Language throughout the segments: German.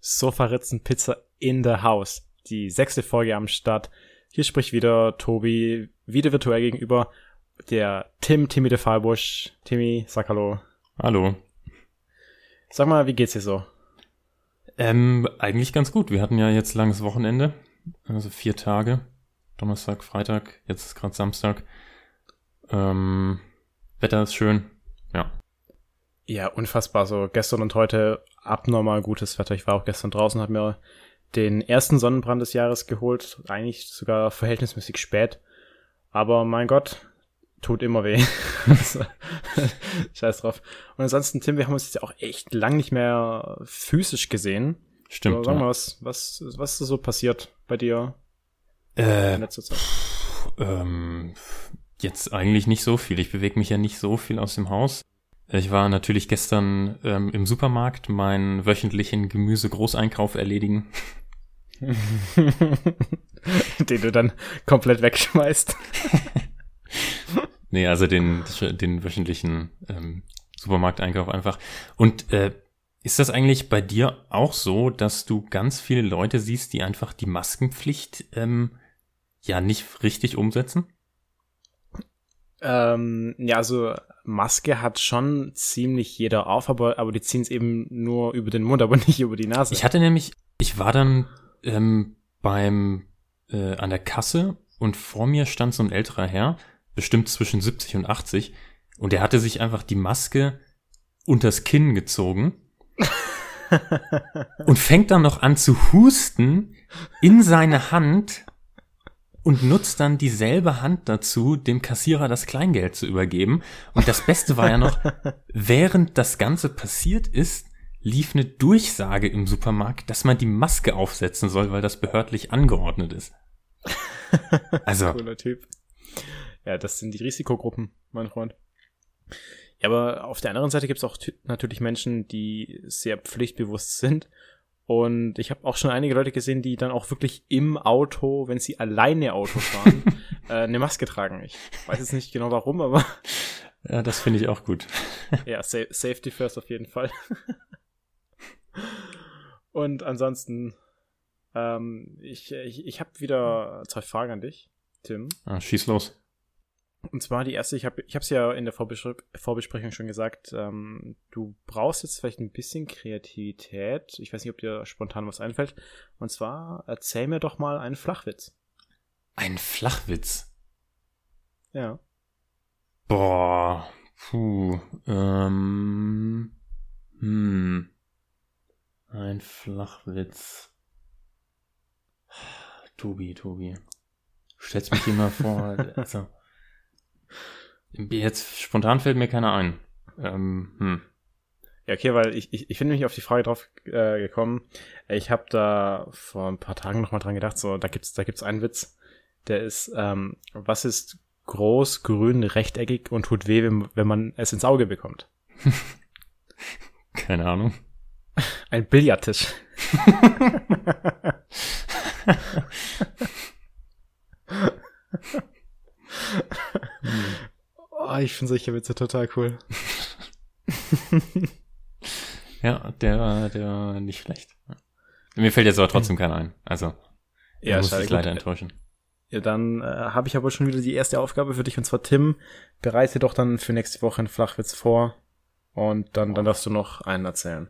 Sofaritzen Pizza in the House. Die sechste Folge am Start. Hier spricht wieder Tobi, wieder virtuell gegenüber der Tim, Timmy de Fallbusch. Timmy, sag hallo. Hallo. Sag mal, wie geht's dir so? Ähm, eigentlich ganz gut. Wir hatten ja jetzt langes Wochenende. Also vier Tage. Donnerstag, Freitag, jetzt ist gerade Samstag. Ähm, Wetter ist schön. Ja. Ja, unfassbar. So gestern und heute abnormal gutes Wetter. Ich war auch gestern draußen, habe mir den ersten Sonnenbrand des Jahres geholt. Eigentlich sogar verhältnismäßig spät. Aber mein Gott, tut immer weh. Scheiß drauf. Und ansonsten, Tim, wir haben uns jetzt ja auch echt lang nicht mehr physisch gesehen. Stimmt. So, sag mal, was, was, was ist so passiert bei dir äh, in letzter Zeit? Ähm, jetzt eigentlich nicht so viel. Ich bewege mich ja nicht so viel aus dem Haus. Ich war natürlich gestern ähm, im Supermarkt meinen wöchentlichen Gemüse-Großeinkauf erledigen. Den du dann komplett wegschmeißt. nee, also den, den wöchentlichen ähm, Supermarkteinkauf einfach. Und äh, ist das eigentlich bei dir auch so, dass du ganz viele Leute siehst, die einfach die Maskenpflicht ähm, ja nicht richtig umsetzen? Ähm, ja, also Maske hat schon ziemlich jeder auf, aber, aber die ziehen es eben nur über den Mund, aber nicht über die Nase. Ich hatte nämlich, ich war dann ähm, beim äh, an der Kasse und vor mir stand so ein älterer Herr, bestimmt zwischen 70 und 80, und er hatte sich einfach die Maske unters Kinn gezogen und fängt dann noch an zu husten in seine Hand und nutzt dann dieselbe Hand dazu, dem Kassierer das Kleingeld zu übergeben. Und das Beste war ja noch, während das Ganze passiert ist, lief eine Durchsage im Supermarkt, dass man die Maske aufsetzen soll, weil das behördlich angeordnet ist. Also. Cooler Typ. Ja, das sind die Risikogruppen, mein Freund. Ja, aber auf der anderen Seite gibt es auch natürlich Menschen, die sehr pflichtbewusst sind und ich habe auch schon einige Leute gesehen, die dann auch wirklich im Auto, wenn sie alleine Auto fahren, äh, eine Maske tragen. Ich weiß jetzt nicht genau warum, aber. Ja, das finde ich auch gut. ja, sa Safety first auf jeden Fall. Und ansonsten, ähm, ich, ich, ich habe wieder zwei Fragen an dich, Tim. Ah, schieß los. Und zwar die erste, ich habe ich es ja in der Vorbespre Vorbesprechung schon gesagt, ähm, du brauchst jetzt vielleicht ein bisschen Kreativität. Ich weiß nicht, ob dir spontan was einfällt. Und zwar erzähl mir doch mal einen Flachwitz. Ein Flachwitz? Ja. Boah, puh, ähm, hm, ein Flachwitz. Tobi, Tobi. Stellst mich immer vor, also. Jetzt spontan fällt mir keiner ein. Ähm, hm. Ja, okay, weil ich, ich, ich bin nämlich auf die Frage drauf äh, gekommen. Ich habe da vor ein paar Tagen nochmal dran gedacht, so, da gibt's, da gibt's einen Witz, der ist, ähm, was ist groß, grün, rechteckig und tut weh, wenn, wenn man es ins Auge bekommt? Keine Ahnung. Ein Billardtisch. oh, ich finde solche Witze total cool. ja, der, der nicht schlecht. Mir fällt jetzt aber trotzdem keiner ein. Also, ja, muss ich leider enttäuschen. Ja, dann äh, habe ich aber schon wieder die erste Aufgabe für dich und zwar Tim. Bereite doch dann für nächste Woche einen Flachwitz vor und dann, dann darfst du noch einen erzählen.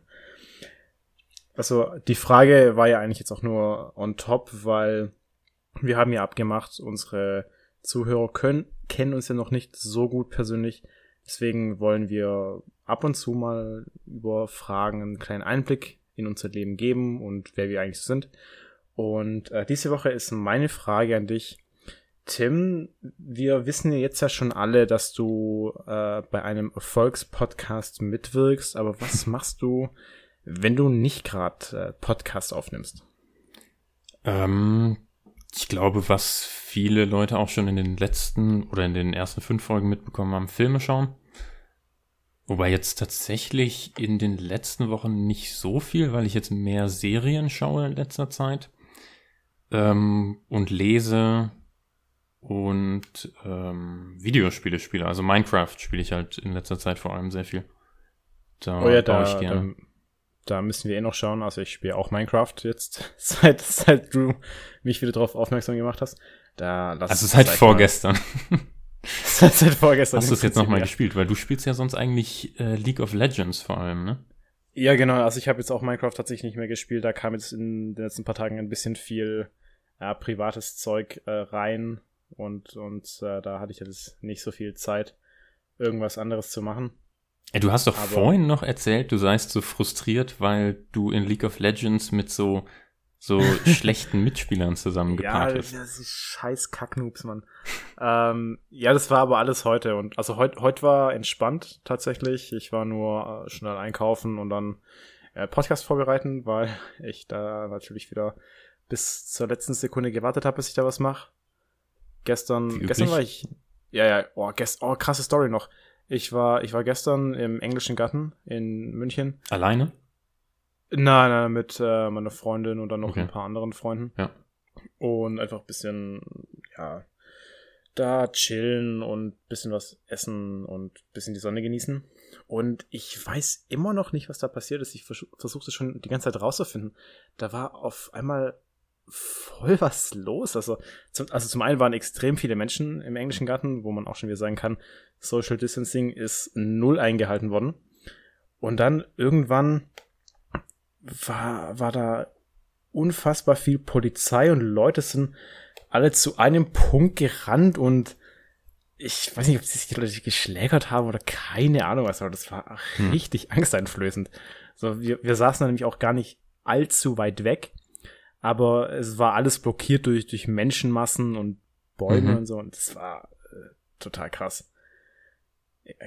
Also die Frage war ja eigentlich jetzt auch nur on top, weil wir haben ja abgemacht, unsere Zuhörer können, kennen uns ja noch nicht so gut persönlich. Deswegen wollen wir ab und zu mal über Fragen einen kleinen Einblick in unser Leben geben und wer wir eigentlich so sind. Und äh, diese Woche ist meine Frage an dich. Tim, wir wissen ja jetzt ja schon alle, dass du äh, bei einem Erfolgspodcast mitwirkst, aber was machst du, wenn du nicht gerade äh, Podcast aufnimmst? Ähm, ich glaube, was viele Leute auch schon in den letzten oder in den ersten fünf Folgen mitbekommen haben, Filme schauen. Wobei jetzt tatsächlich in den letzten Wochen nicht so viel, weil ich jetzt mehr Serien schaue in letzter Zeit ähm, und lese und ähm, Videospiele spiele. Also Minecraft spiele ich halt in letzter Zeit vor allem sehr viel. Da oh ja, da, ich gerne. Da da müssen wir eh noch schauen. Also ich spiele auch Minecraft jetzt, seit, seit du mich wieder darauf aufmerksam gemacht hast. Da lass also seit vorgestern. seit, seit vorgestern. Hast du es jetzt nochmal gespielt? Weil du spielst ja sonst eigentlich äh, League of Legends vor allem, ne? Ja, genau. Also ich habe jetzt auch Minecraft tatsächlich nicht mehr gespielt. Da kam jetzt in den letzten paar Tagen ein bisschen viel ja, privates Zeug äh, rein und, und äh, da hatte ich jetzt nicht so viel Zeit, irgendwas anderes zu machen. Du hast doch Aber vorhin noch erzählt, du seist so frustriert, weil du in League of Legends mit so so schlechten Mitspielern zusammengepaart ja, bist. Ja, das ist scheiß Kacknoobs, Mann. ähm, ja, das war aber alles heute und also heute heute war entspannt tatsächlich. Ich war nur äh, schnell einkaufen und dann äh, Podcast vorbereiten, weil ich da natürlich wieder bis zur letzten Sekunde gewartet habe, bis ich da was mache. Gestern, gestern war ich, ja, ja, oh, gest, oh, krasse Story noch. Ich war, ich war gestern im englischen Garten in München. Alleine? Nein, nein, mit äh, meiner Freundin und dann noch okay. ein paar anderen Freunden. Ja. Und einfach ein bisschen, ja, da chillen und bisschen was essen und bisschen die Sonne genießen. Und ich weiß immer noch nicht, was da passiert ist. Ich vers versuchte schon die ganze Zeit rauszufinden. Da war auf einmal voll was los. Also zum, also zum einen waren extrem viele Menschen im englischen Garten, wo man auch schon wieder sagen kann, Social Distancing ist null eingehalten worden. Und dann irgendwann war, war da unfassbar viel Polizei und Leute sind alle zu einem Punkt gerannt und ich weiß nicht, ob sie sich die Leute geschlägert haben oder keine Ahnung was, aber das war hm. richtig angsteinflößend. So, wir, wir saßen nämlich auch gar nicht allzu weit weg, aber es war alles blockiert durch, durch Menschenmassen und Bäume mhm. und so und das war äh, total krass.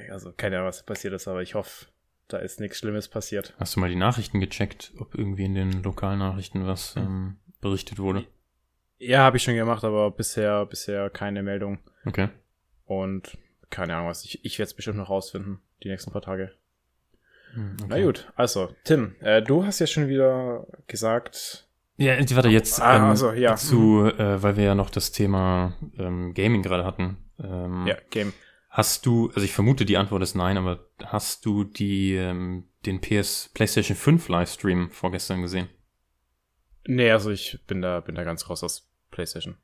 Also keine Ahnung, was passiert ist, aber ich hoffe, da ist nichts Schlimmes passiert. Hast du mal die Nachrichten gecheckt, ob irgendwie in den Lokalnachrichten was hm. ähm, berichtet wurde? Ja, habe ich schon gemacht, aber bisher bisher keine Meldung. Okay. Und keine Ahnung was. Ich, ich werde es bestimmt noch rausfinden, die nächsten paar Tage. Hm, okay. Na gut, also, Tim, äh, du hast ja schon wieder gesagt. Ja, warte, jetzt ah, ähm, also, ja. dazu, äh, weil wir ja noch das Thema ähm, Gaming gerade hatten. Ähm, ja, Game. Hast du, also ich vermute, die Antwort ist nein, aber hast du die, ähm, den PS PlayStation 5 Livestream vorgestern gesehen? Nee, also ich bin da, bin da ganz raus aus PlayStation.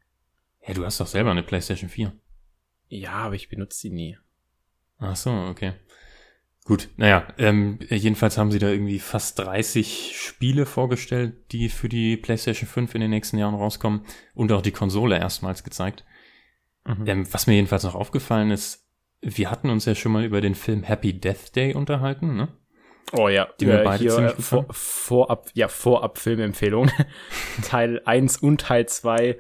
Ja, du hast doch selber eine PlayStation 4. Ja, aber ich benutze sie nie. Ach so, okay. Gut, naja, ähm, jedenfalls haben sie da irgendwie fast 30 Spiele vorgestellt, die für die PlayStation 5 in den nächsten Jahren rauskommen und auch die Konsole erstmals gezeigt. Mhm. Ähm, was mir jedenfalls noch aufgefallen ist, wir hatten uns ja schon mal über den Film Happy Death Day unterhalten, ne? Oh ja, die wir beide hier, ziemlich gut vor, vorab, ja, vorab Filmempfehlung. Teil 1 und Teil 2,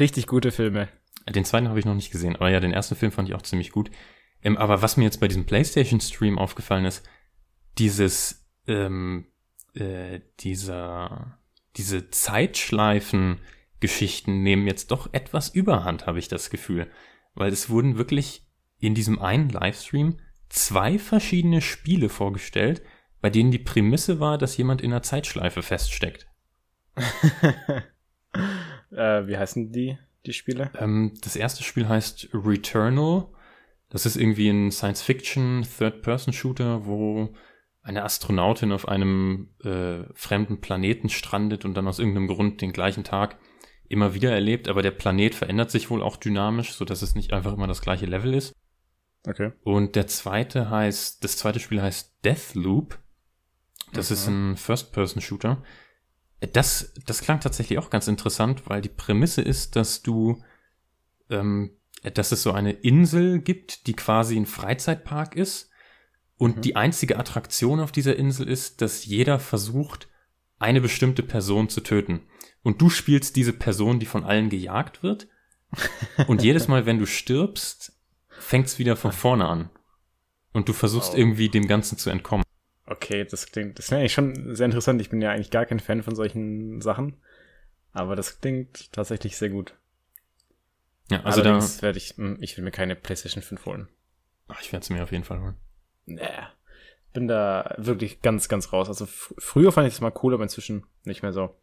richtig gute Filme. Den zweiten habe ich noch nicht gesehen, aber ja, den ersten Film fand ich auch ziemlich gut. Ähm, aber was mir jetzt bei diesem PlayStation-Stream aufgefallen ist, dieses, ähm, äh, dieser, diese Zeitschleifen-Geschichten nehmen jetzt doch etwas Überhand, habe ich das Gefühl. Weil es wurden wirklich in diesem einen Livestream zwei verschiedene Spiele vorgestellt, bei denen die Prämisse war, dass jemand in einer Zeitschleife feststeckt. äh, wie heißen die, die Spiele? Ähm, das erste Spiel heißt Returnal. Das ist irgendwie ein Science-Fiction Third-Person-Shooter, wo eine Astronautin auf einem äh, fremden Planeten strandet und dann aus irgendeinem Grund den gleichen Tag immer wieder erlebt, aber der Planet verändert sich wohl auch dynamisch, so dass es nicht einfach immer das gleiche Level ist. Okay. Und der zweite heißt, das zweite Spiel heißt Deathloop. Das mhm. ist ein First-Person-Shooter. Das, das klang tatsächlich auch ganz interessant, weil die Prämisse ist, dass du, ähm, dass es so eine Insel gibt, die quasi ein Freizeitpark ist. Und mhm. die einzige Attraktion auf dieser Insel ist, dass jeder versucht, eine bestimmte Person zu töten. Und du spielst diese Person, die von allen gejagt wird. Und jedes Mal, wenn du stirbst, fängt's wieder von vorne an. Und du versuchst oh. irgendwie dem Ganzen zu entkommen. Okay, das klingt, das wäre eigentlich schon sehr interessant. Ich bin ja eigentlich gar kein Fan von solchen Sachen. Aber das klingt tatsächlich sehr gut. Ja, also Allerdings da werde ich, hm, ich will mir keine PlayStation 5 holen. Ach, ich werde es mir auf jeden Fall holen. Nee. Bin da wirklich ganz, ganz raus. Also früher fand ich das mal cool, aber inzwischen nicht mehr so.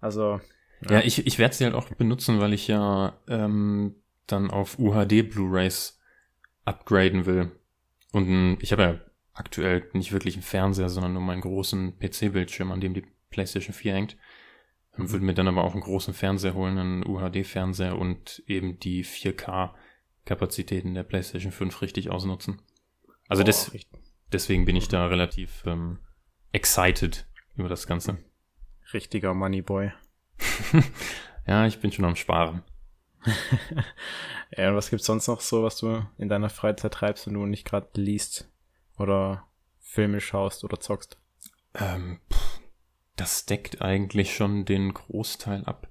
Also. Ja, ja ich, ich werde sie halt auch benutzen, weil ich ja ähm, dann auf UHD Blu-rays upgraden will. Und ich habe ja aktuell nicht wirklich einen Fernseher, sondern nur meinen großen PC-Bildschirm, an dem die PlayStation 4 hängt. Ähm, würde mir dann aber auch einen großen Fernseher holen, einen UHD-Fernseher und eben die 4K-Kapazitäten der PlayStation 5 richtig ausnutzen. Also Oh, des, richtig, deswegen bin ich da relativ ähm, excited über das Ganze. richtiger Moneyboy. Ja, ich bin schon am Sparen. Ja, und was gibt's sonst noch so, was du in deiner Freizeit treibst, wenn du nicht gerade liest oder Filme schaust oder zockst? Ähm, pff, das deckt eigentlich schon den Großteil ab.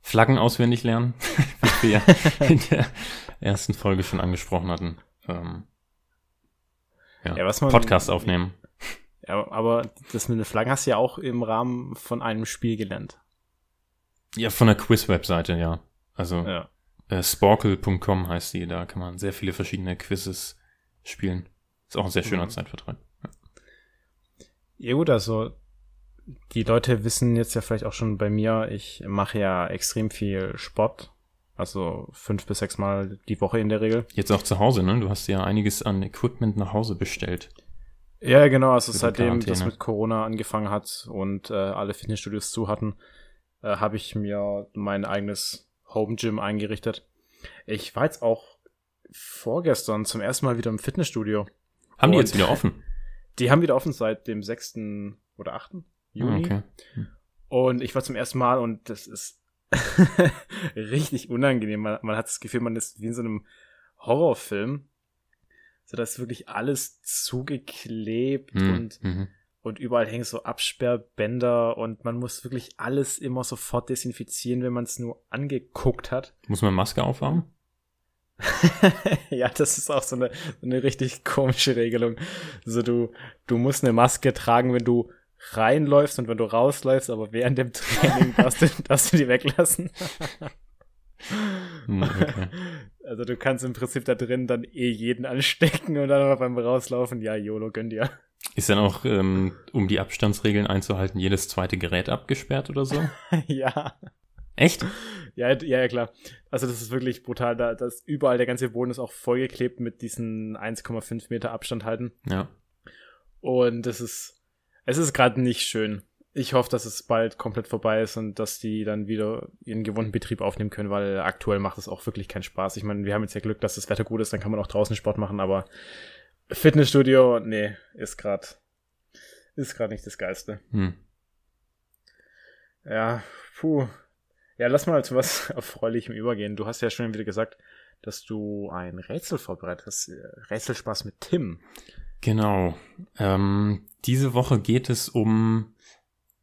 Flaggen auswendig lernen, wie wir ja in der ersten Folge schon angesprochen hatten. Ähm, ja, Ja, Podcast aufnehmen. Ja, aber das mit den Flaggen hast du ja auch im Rahmen von einem Spiel gelernt. Ja, von der Quiz-Webseite, ja. Also Ja. äh, sporkle.com heißt die, da kann man sehr viele verschiedene Quizzes spielen. Ist auch ein sehr schöner Mhm. Zeitvertreib. Ja gut, also die Leute wissen jetzt ja vielleicht auch schon bei mir, ich mache ja extrem viel Sport. Also fünf bis sechs Mal die Woche in der Regel. Jetzt auch zu Hause, ne? Du hast ja einiges an Equipment nach Hause bestellt. Ja, genau, also seitdem das mit Corona angefangen hat und äh, alle Fitnessstudios zu hatten, äh, habe ich mir mein eigenes Home Gym eingerichtet. Ich war jetzt auch vorgestern zum ersten Mal wieder im Fitnessstudio. Haben die jetzt wieder offen? Die haben wieder offen seit dem 6. oder 8. Juni. Ah, okay. Und ich war zum ersten Mal und das ist richtig unangenehm. Man, man hat das Gefühl, man ist wie in so einem Horrorfilm. So, da ist wirklich alles zugeklebt Hm, und, mhm. und überall hängen so Absperrbänder und man muss wirklich alles immer sofort desinfizieren, wenn man es nur angeguckt hat. Muss man Maske aufhaben? ja, das ist auch so eine, so eine richtig komische Regelung. Also du, du musst eine Maske tragen, wenn du reinläufst und wenn du rausläufst, aber während dem Training darfst du, darfst du die weglassen. Hm, okay. Also du kannst im Prinzip da drin dann eh jeden anstecken und dann beim Rauslaufen, ja, YOLO, gönn dir. Ist dann auch, ähm, um die Abstandsregeln einzuhalten, jedes zweite Gerät abgesperrt oder so? ja. Echt? Ja, ja, ja, klar. Also das ist wirklich brutal. Da, das überall der ganze Boden ist auch vollgeklebt mit diesen 1,5 Meter Abstand halten. Ja. Und es ist, es ist gerade nicht schön. Ich hoffe, dass es bald komplett vorbei ist und dass die dann wieder ihren gewohnten Betrieb aufnehmen können, weil aktuell macht es auch wirklich keinen Spaß. Ich meine, wir haben jetzt ja Glück, dass das Wetter gut ist, dann kann man auch draußen Sport machen, aber Fitnessstudio, nee, ist gerade ist gerade nicht das Geilste. Hm. Ja, puh. Ja, lass mal zu was Erfreulichem übergehen. Du hast ja schon wieder gesagt, dass du ein Rätsel vorbereitet hast. Äh, Rätselspaß mit Tim. Genau. Ähm, diese Woche geht es um,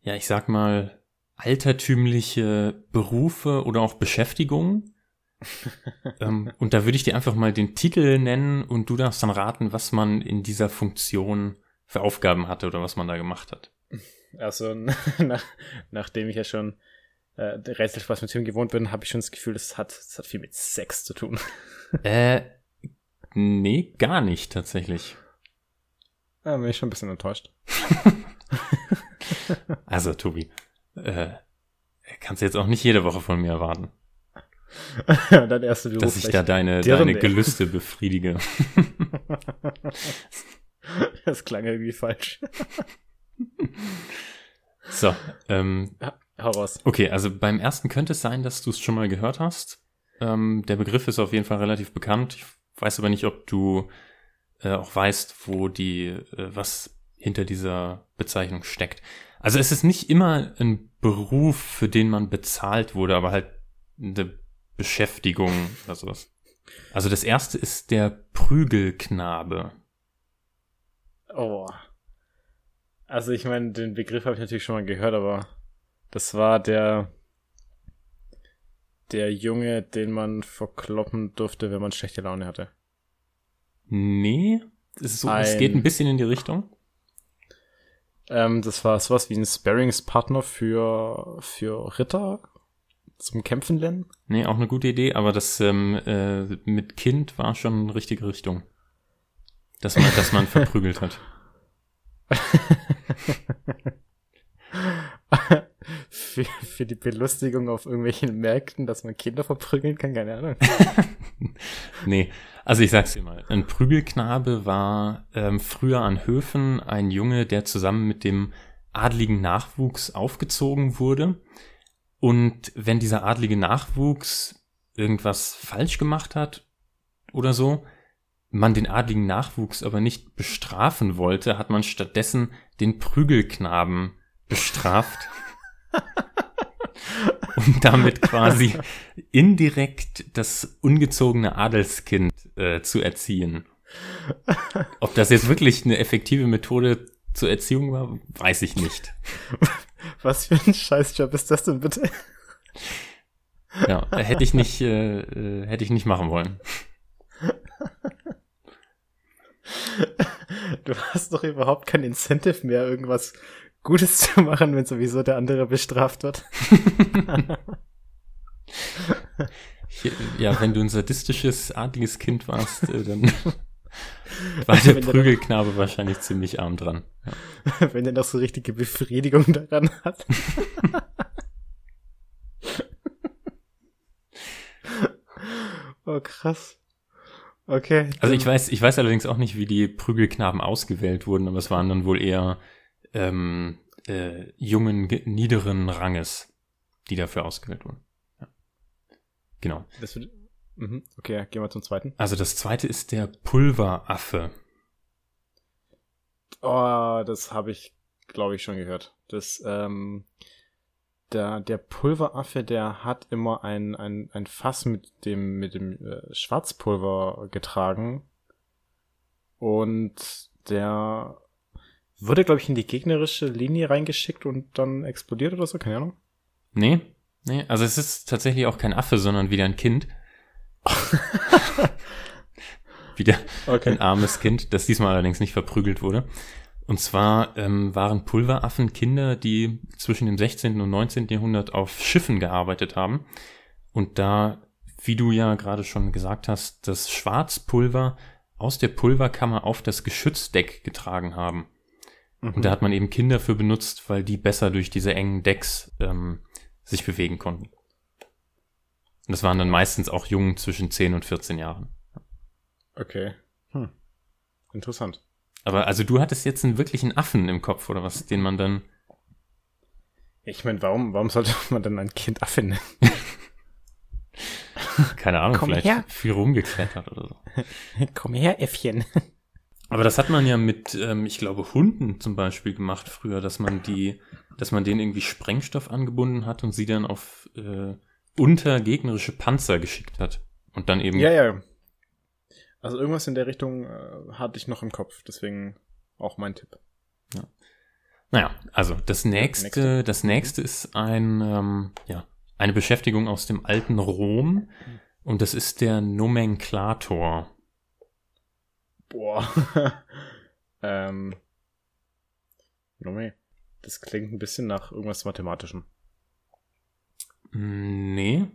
ja, ich sag mal, altertümliche Berufe oder auch Beschäftigungen. ähm, und da würde ich dir einfach mal den Titel nennen und du darfst dann raten, was man in dieser Funktion für Aufgaben hatte oder was man da gemacht hat. Also, nach, nachdem ich ja schon äh, Rätselspaß mit Tim gewohnt bin, habe ich schon das Gefühl, das hat, das hat viel mit Sex zu tun. äh, nee, gar nicht tatsächlich. Da bin ich schon ein bisschen enttäuscht. Also, Tobi, äh, kannst du jetzt auch nicht jede Woche von mir erwarten, Dein erster Beruf. dass ich da deine, deine Gelüste befriedige. das klang irgendwie falsch. So, ähm, Hau raus. okay, also beim ersten könnte es sein, dass du es schon mal gehört hast. Ähm, der Begriff ist auf jeden Fall relativ bekannt. Ich weiß aber nicht, ob du äh, auch weißt, wo die, äh, was hinter dieser Bezeichnung steckt. Also es ist nicht immer ein Beruf, für den man bezahlt wurde, aber halt eine Beschäftigung oder sowas. Also das erste ist der Prügelknabe. Oh. Also ich meine, den Begriff habe ich natürlich schon mal gehört, aber das war der der Junge, den man verkloppen durfte, wenn man schlechte Laune hatte. Nee, es, so, es Ein- geht ein bisschen in die Richtung. Ähm, das war sowas wie ein Sparringspartner für für Ritter zum Kämpfen lernen. Nee, auch eine gute Idee, aber das ähm, äh, mit Kind war schon eine richtige Richtung. Dass man, dass man verprügelt hat. für, für die Belustigung auf irgendwelchen Märkten, dass man Kinder verprügeln kann? Keine Ahnung. nee, also ich sag's dir mal. Ein Prügelknabe war ähm, früher an Höfen ein Junge, der zusammen mit dem adligen Nachwuchs aufgezogen wurde. Und wenn dieser adlige Nachwuchs irgendwas falsch gemacht hat oder so, man den adligen Nachwuchs aber nicht bestrafen wollte, hat man stattdessen den Prügelknaben bestraft. und damit quasi indirekt das ungezogene Adelskind äh, zu erziehen. Ob das jetzt wirklich eine effektive Methode zur Erziehung war, weiß ich nicht. Was für ein Scheißjob ist das denn bitte? Ja, hätte ich nicht, äh, äh, hätte ich nicht machen wollen. Du hast doch überhaupt kein Incentive mehr, irgendwas Gutes zu machen, wenn sowieso der andere bestraft wird. ja, wenn du ein sadistisches, adliges Kind warst, äh, dann war der Prügelknabe wahrscheinlich ziemlich arm dran. Ja. Wenn er noch so richtige Befriedigung daran hat. oh, krass. Okay. Also ich weiß, ich weiß allerdings auch nicht, wie die Prügelknaben ausgewählt wurden, aber es waren dann wohl eher ähm, äh, jungen, niederen Ranges, die dafür ausgewählt wurden. Ja. Genau. Das wird, mhm. Okay, gehen wir zum zweiten. Also das zweite ist der Pulveraffe. Oh, das habe ich, glaube ich, schon gehört. Das, ähm, der, der Pulveraffe, der hat immer ein, ein, ein Fass mit dem, mit dem äh, Schwarzpulver getragen. Und der wurde, glaube ich, in die gegnerische Linie reingeschickt und dann explodiert oder so, keine Ahnung. Nee, nee, also es ist tatsächlich auch kein Affe, sondern wieder ein Kind. wieder okay. ein armes Kind, das diesmal allerdings nicht verprügelt wurde. Und zwar ähm, waren Pulveraffen Kinder, die zwischen dem 16. und 19. Jahrhundert auf Schiffen gearbeitet haben. Und da, wie du ja gerade schon gesagt hast, das Schwarzpulver aus der Pulverkammer auf das Geschützdeck getragen haben. Mhm. Und da hat man eben Kinder für benutzt, weil die besser durch diese engen Decks ähm, sich bewegen konnten. Und das waren dann meistens auch Jungen zwischen 10 und 14 Jahren. Okay. Hm. Interessant. Aber also du hattest jetzt einen wirklichen Affen im Kopf oder was, den man dann. Ich meine, warum, warum sollte man dann ein Kind Affe nennen? Keine Ahnung, Komm vielleicht her. viel rumgeklettert oder so. Komm her, Äffchen. Aber das hat man ja mit, ähm, ich glaube, Hunden zum Beispiel gemacht früher, dass man die, dass man denen irgendwie Sprengstoff angebunden hat und sie dann auf äh, unter gegnerische Panzer geschickt hat. Und dann eben. Ja, ja. Also irgendwas in der Richtung äh, hatte ich noch im Kopf, deswegen auch mein Tipp. Ja. Naja, also das nächste, nächste. das nächste ist ein, ähm, ja, eine Beschäftigung aus dem alten Rom und das ist der Nomenklator. Boah. ähm. Nome. Das klingt ein bisschen nach irgendwas Mathematischem. Nee.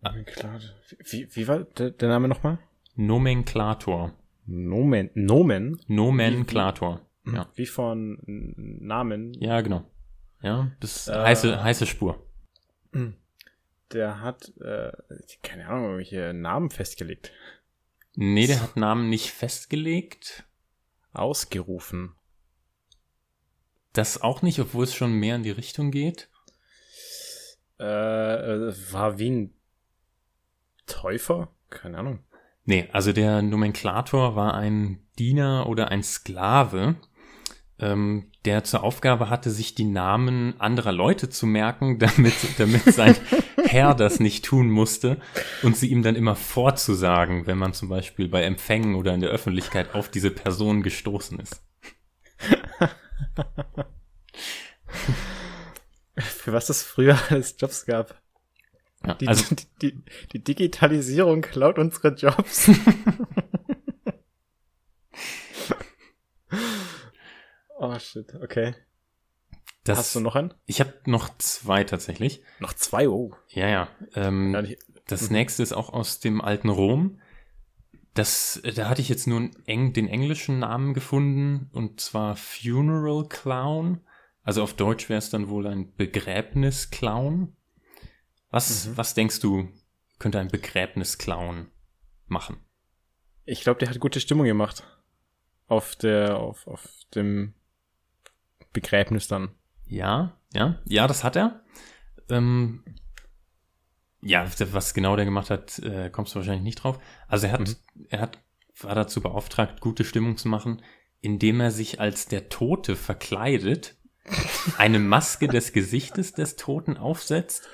Nomenklator. Wie, wie war der, der Name nochmal? Nomenklator. Nomen. Nomen? Nomenklator. Wie, ja. Wie von Namen? Ja, genau. Ja, das ist äh, heiße, heiße Spur. Der hat, äh, keine Ahnung, irgendwelche Namen festgelegt. Nee, der hat Namen nicht festgelegt. Ausgerufen. Das auch nicht, obwohl es schon mehr in die Richtung geht. Äh, äh war wie ein Täufer? Keine Ahnung. Nee, also der Nomenklator war ein Diener oder ein Sklave, ähm, der zur Aufgabe hatte, sich die Namen anderer Leute zu merken, damit, damit sein Herr das nicht tun musste und sie ihm dann immer vorzusagen, wenn man zum Beispiel bei Empfängen oder in der Öffentlichkeit auf diese Person gestoßen ist. Für was es früher alles Jobs gab. Ja, die, also, die, die, die Digitalisierung klaut unsere Jobs. Oh shit, okay. Das, Hast du noch einen? Ich habe noch zwei tatsächlich. Noch zwei, oh. Ja, ja. Ähm, ja das mhm. nächste ist auch aus dem alten Rom. Das, da hatte ich jetzt nur eng, den englischen Namen gefunden und zwar Funeral Clown Also auf Deutsch wäre es dann wohl ein Begräbnisclown. Was, mhm. was denkst du, könnte ein Begräbnisclown machen? Ich glaube, der hat gute Stimmung gemacht. Auf der, auf, auf dem Begräbnis dann. Ja, ja, ja, das hat er. Ähm, ja, was genau der gemacht hat, äh, kommst du wahrscheinlich nicht drauf. Also er hat, mhm. er hat, war dazu beauftragt, gute Stimmung zu machen, indem er sich als der Tote verkleidet, eine Maske des Gesichtes des Toten aufsetzt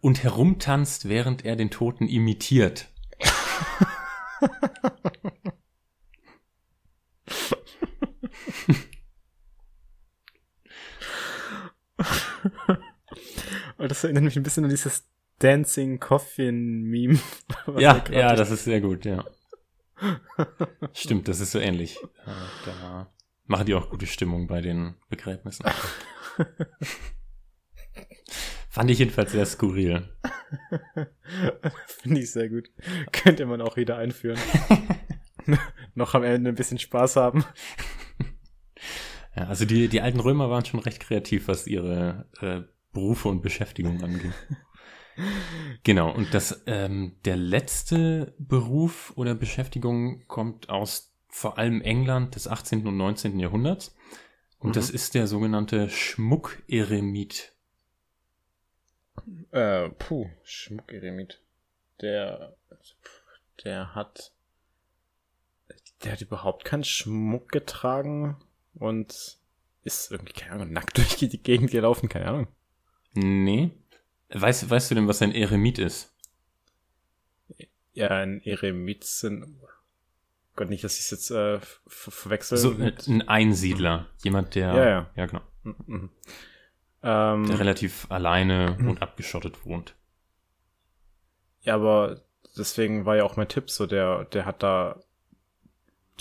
und herumtanzt, während er den Toten imitiert. Und das erinnert mich ein bisschen an dieses Dancing Coffin Meme. Ja, ja, das ist sehr gut, ja. Stimmt, das ist so ähnlich. Da machen die auch gute Stimmung bei den Begräbnissen. Fand ich jedenfalls sehr skurril. Finde ich sehr gut. Könnte man auch wieder einführen. Noch am Ende ein bisschen Spaß haben. Ja, also die, die alten Römer waren schon recht kreativ, was ihre äh, Berufe und Beschäftigung angeht. genau, und das, ähm, der letzte Beruf oder Beschäftigung kommt aus vor allem England des 18. und 19. Jahrhunderts. Und mhm. das ist der sogenannte Schmuckeremit. Äh, puh, Schmuckeremit. Der, der hat, der hat überhaupt keinen Schmuck getragen und ist irgendwie, keine Ahnung, nackt durch die Gegend gelaufen, keine Ahnung. Nee. Weißt, weißt du denn, was ein Eremit ist? Ja, ein Eremit sind. Gott, nicht, dass ich es jetzt äh, ver verwechsel. So ein Einsiedler. Jemand, der. Ja, ja. ja genau. Mhm. Ähm, der relativ alleine mhm. und abgeschottet wohnt. Ja, aber deswegen war ja auch mein Tipp so, der, der hat da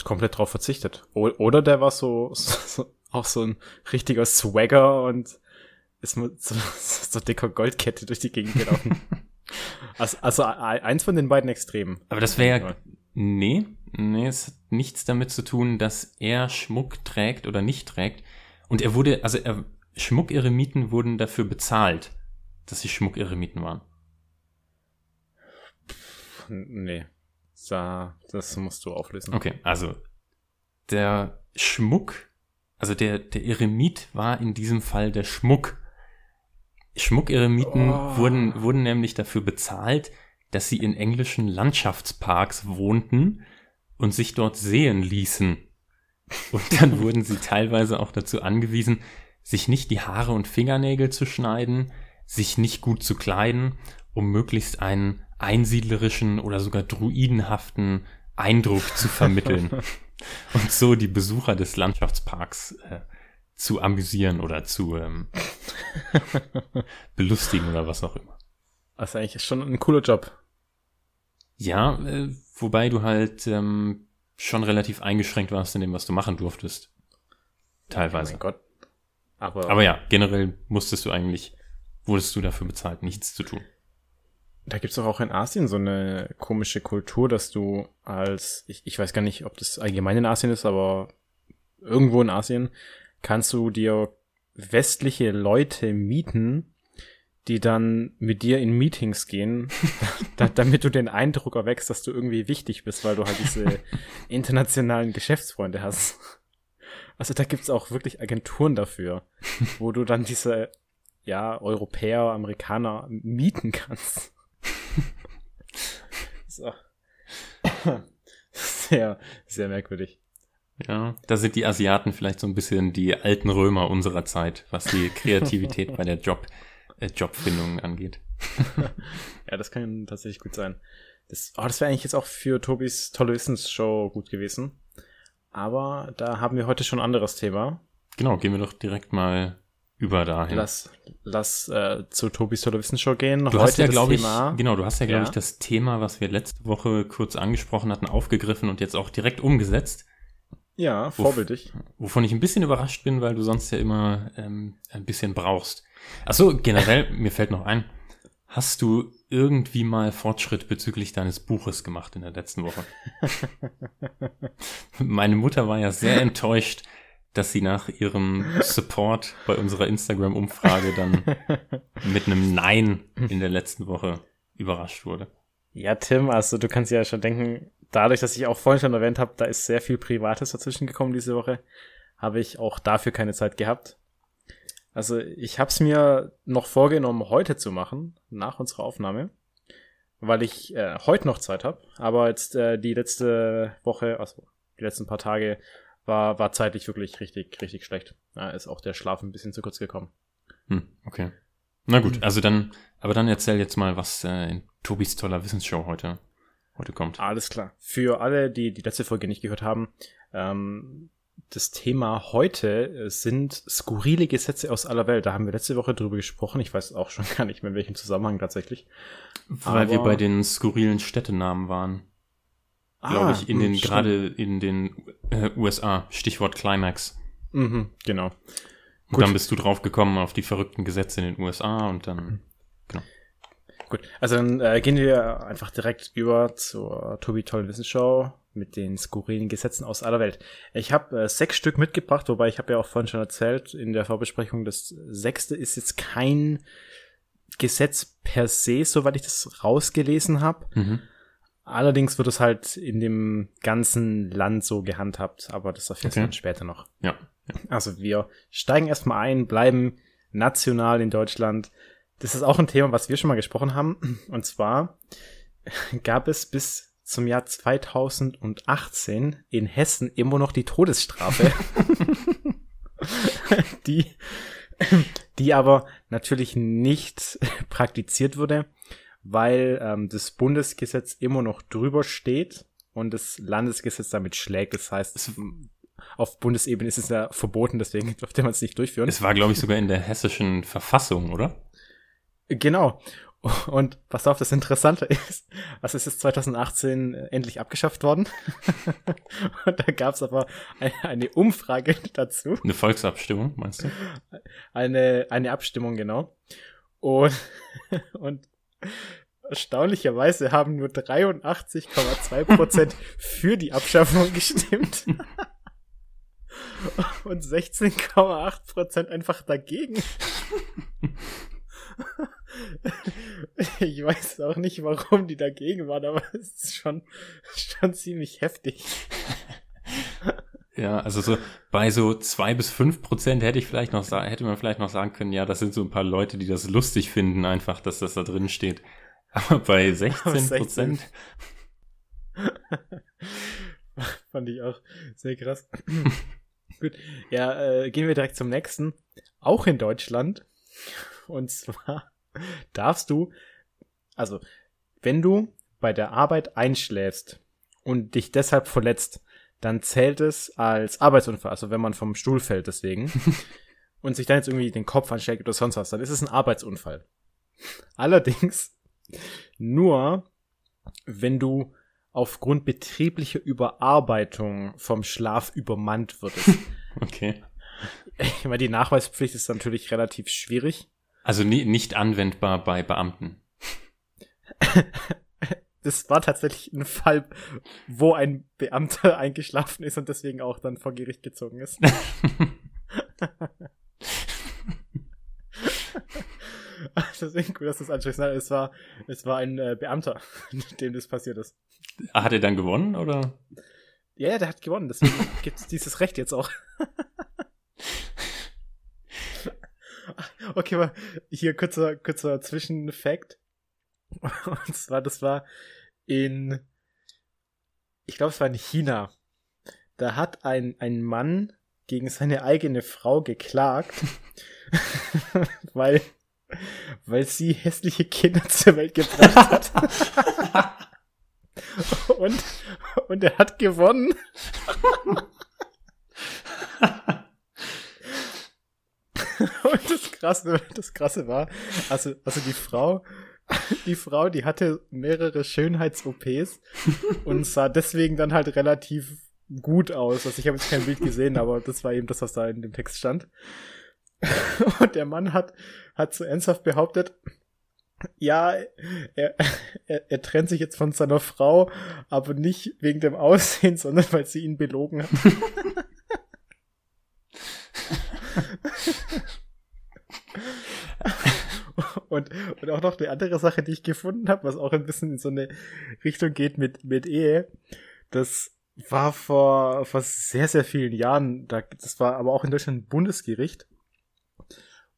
komplett drauf verzichtet. O oder der war so, so, auch so ein richtiger Swagger und ist mit so, so dicker Goldkette durch die Gegend gelaufen. also, also eins von den beiden Extremen. Aber das wäre ja. Nee, nee, es hat nichts damit zu tun, dass er Schmuck trägt oder nicht trägt. Und er wurde, also er, Schmuckeremiten wurden dafür bezahlt, dass sie Schmuckeremiten waren. Nee. Das musst du auflösen. Okay, also der Schmuck, also der, der Eremit war in diesem Fall der Schmuck Schmuckeremiten oh. wurden, wurden nämlich dafür bezahlt, dass sie in englischen Landschaftsparks wohnten und sich dort sehen ließen. Und dann wurden sie teilweise auch dazu angewiesen, sich nicht die Haare und Fingernägel zu schneiden, sich nicht gut zu kleiden, um möglichst einen einsiedlerischen oder sogar druidenhaften Eindruck zu vermitteln und so die Besucher des Landschaftsparks äh, zu amüsieren oder zu ähm, belustigen oder was auch immer. Das ist eigentlich schon ein cooler Job. Ja, äh, wobei du halt ähm, schon relativ eingeschränkt warst in dem, was du machen durftest. Teilweise. Oh mein Gott. Aber, Aber ja, generell musstest du eigentlich, wurdest du dafür bezahlt, nichts zu tun. Da gibt's doch auch in Asien so eine komische Kultur, dass du als, ich, ich weiß gar nicht, ob das allgemein in Asien ist, aber irgendwo in Asien kannst du dir westliche Leute mieten, die dann mit dir in Meetings gehen, da, damit du den Eindruck erwächst, dass du irgendwie wichtig bist, weil du halt diese internationalen Geschäftsfreunde hast. Also da gibt's auch wirklich Agenturen dafür, wo du dann diese, ja, Europäer, Amerikaner mieten kannst. so. Sehr, sehr merkwürdig. Ja, da sind die Asiaten vielleicht so ein bisschen die alten Römer unserer Zeit, was die Kreativität bei der Job, äh, Jobfindung angeht. ja, das kann tatsächlich gut sein. Das, oh, das wäre eigentlich jetzt auch für Tobis tolle Wissensshow gut gewesen. Aber da haben wir heute schon ein anderes Thema. Genau, gehen wir doch direkt mal über dahin. Lass, lass äh, zu Tobis tolle Wissensshow gehen. Du heute hast ja, glaube ich, genau, du hast ja, glaube ja. ich, das Thema, was wir letzte Woche kurz angesprochen hatten, aufgegriffen und jetzt auch direkt umgesetzt. Ja, vorbildlich. wovon ich ein bisschen überrascht bin, weil du sonst ja immer ähm, ein bisschen brauchst. Achso, generell, mir fällt noch ein, hast du irgendwie mal Fortschritt bezüglich deines Buches gemacht in der letzten Woche? Meine Mutter war ja sehr enttäuscht, dass sie nach ihrem Support bei unserer Instagram-Umfrage dann mit einem Nein in der letzten Woche überrascht wurde. Ja, Tim, also du kannst ja schon denken, dadurch, dass ich auch vorhin schon erwähnt habe, da ist sehr viel Privates dazwischen gekommen diese Woche, habe ich auch dafür keine Zeit gehabt. Also ich habe es mir noch vorgenommen, heute zu machen, nach unserer Aufnahme, weil ich äh, heute noch Zeit habe. Aber jetzt äh, die letzte Woche, also die letzten paar Tage, war, war zeitlich wirklich richtig, richtig schlecht. Da ist auch der Schlaf ein bisschen zu kurz gekommen. Hm, okay. Na gut, also dann, aber dann erzähl jetzt mal, was äh, in Tobis toller Wissensshow heute, heute kommt. Alles klar. Für alle, die die letzte Folge nicht gehört haben, ähm, das Thema heute sind skurrile Gesetze aus aller Welt. Da haben wir letzte Woche drüber gesprochen. Ich weiß auch schon gar nicht mehr, in welchem Zusammenhang tatsächlich. Weil Aber wir bei den skurrilen Städtenamen waren. Ah, Glaube ich, in den, gerade in den äh, USA. Stichwort Climax. Mhm, genau. Und Gut. dann bist du drauf gekommen auf die verrückten Gesetze in den USA und dann, genau. Gut, also dann äh, gehen wir einfach direkt über zur Tobi Tollen Wissensschau mit den skurrilen Gesetzen aus aller Welt. Ich habe äh, sechs Stück mitgebracht, wobei ich habe ja auch vorhin schon erzählt in der Vorbesprechung, das sechste ist jetzt kein Gesetz per se, soweit ich das rausgelesen habe. Mhm. Allerdings wird es halt in dem ganzen Land so gehandhabt, aber das erfährst okay. dann später noch. Ja. Also wir steigen erstmal ein, bleiben national in Deutschland. Das ist auch ein Thema, was wir schon mal gesprochen haben. Und zwar gab es bis zum Jahr 2018 in Hessen immer noch die Todesstrafe, die, die aber natürlich nicht praktiziert wurde, weil ähm, das Bundesgesetz immer noch drüber steht und das Landesgesetz damit schlägt. Das heißt, es, auf Bundesebene ist es ja verboten, deswegen durfte man es nicht durchführen. Es war, glaube ich, sogar in der hessischen Verfassung, oder? Genau. Und pass auf, das Interessante ist, was ist jetzt 2018 endlich abgeschafft worden? und da gab es aber eine, eine, Umfrage dazu. Eine Volksabstimmung, meinst du? Eine, eine Abstimmung, genau. Und, und erstaunlicherweise haben nur 83,2 Prozent für die Abschaffung gestimmt. und 16,8 Prozent einfach dagegen. ich weiß auch nicht, warum die dagegen waren, aber es ist schon, schon ziemlich heftig. Ja, also so bei so zwei bis fünf Prozent hätte ich vielleicht noch hätte man vielleicht noch sagen können, ja, das sind so ein paar Leute, die das lustig finden, einfach, dass das da drin steht. Aber bei 16 Prozent. Fand ich auch sehr krass. Gut. Ja, äh, gehen wir direkt zum nächsten. Auch in Deutschland. Und zwar darfst du, also wenn du bei der Arbeit einschläfst und dich deshalb verletzt, dann zählt es als Arbeitsunfall, also wenn man vom Stuhl fällt deswegen und sich dann jetzt irgendwie den Kopf anschlägt oder sonst was, dann ist es ein Arbeitsunfall. Allerdings nur, wenn du aufgrund betrieblicher Überarbeitung vom Schlaf übermannt würdest. Okay. Ich meine, die Nachweispflicht ist natürlich relativ schwierig. Also nie, nicht anwendbar bei Beamten. das war tatsächlich ein Fall, wo ein Beamter eingeschlafen ist und deswegen auch dann vor Gericht gezogen ist. deswegen gut, dass du das ansprichst. Es war, es war ein äh, Beamter, dem das passiert ist. Hat er dann gewonnen, oder? Ja, ja, der hat gewonnen, deswegen gibt es dieses Recht jetzt auch. Okay, aber hier kurzer, kurzer Zwischenfakt. Und zwar, das war in, ich glaube, es war in China. Da hat ein, ein Mann gegen seine eigene Frau geklagt, weil, weil sie hässliche Kinder zur Welt gebracht hat. und, und er hat gewonnen. Und das Krasse, das Krasse war, also, also die Frau, die Frau, die hatte mehrere Schönheits-OPs und sah deswegen dann halt relativ gut aus. Also ich habe jetzt kein Bild gesehen, aber das war eben das, was da in dem Text stand. Und der Mann hat, hat so ernsthaft behauptet, ja, er, er, er trennt sich jetzt von seiner Frau, aber nicht wegen dem Aussehen, sondern weil sie ihn belogen hat. und, und auch noch eine andere Sache, die ich gefunden habe, was auch ein bisschen in so eine Richtung geht mit, mit Ehe. Das war vor, vor sehr, sehr vielen Jahren. Da, das war aber auch in Deutschland ein Bundesgericht.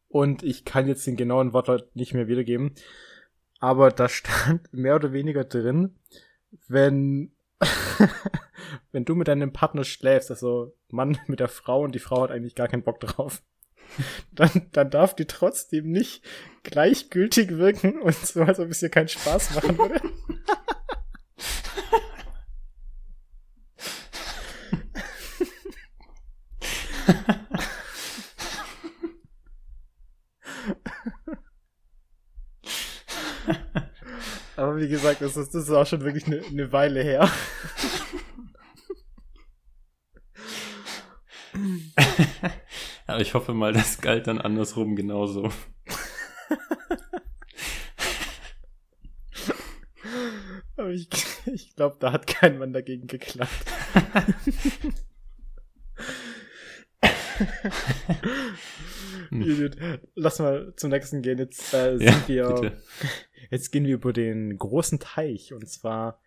Und ich kann jetzt den genauen Wortlaut nicht mehr wiedergeben. Aber da stand mehr oder weniger drin, wenn, wenn du mit deinem Partner schläfst, also Mann mit der Frau und die Frau hat eigentlich gar keinen Bock drauf, dann, dann darf die trotzdem nicht gleichgültig wirken und so, als ob es dir keinen Spaß machen würde. Aber wie gesagt, das ist, das ist auch schon wirklich eine, eine Weile her. Aber ich hoffe mal, das galt dann andersrum genauso. Aber ich, ich glaube, da hat kein Mann dagegen geklappt. hm. Lass mal zum nächsten gehen. Jetzt äh, sind ja, wir. Bitte. Jetzt gehen wir über den großen Teich und zwar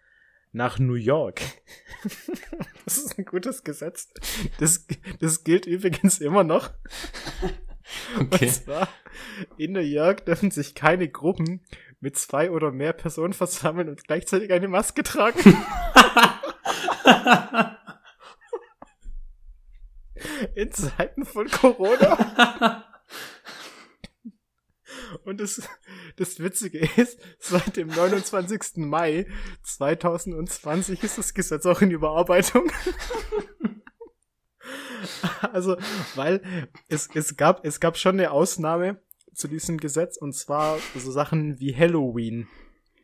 nach New York. das ist ein gutes Gesetz. Das, das gilt übrigens immer noch. Okay. Und zwar, in New York dürfen sich keine Gruppen mit zwei oder mehr Personen versammeln und gleichzeitig eine Maske tragen. in Zeiten von Corona. Und das, das Witzige ist, seit dem 29. Mai 2020 ist das Gesetz auch in Überarbeitung. also, weil es, es gab, es gab schon eine Ausnahme zu diesem Gesetz und zwar so Sachen wie Halloween,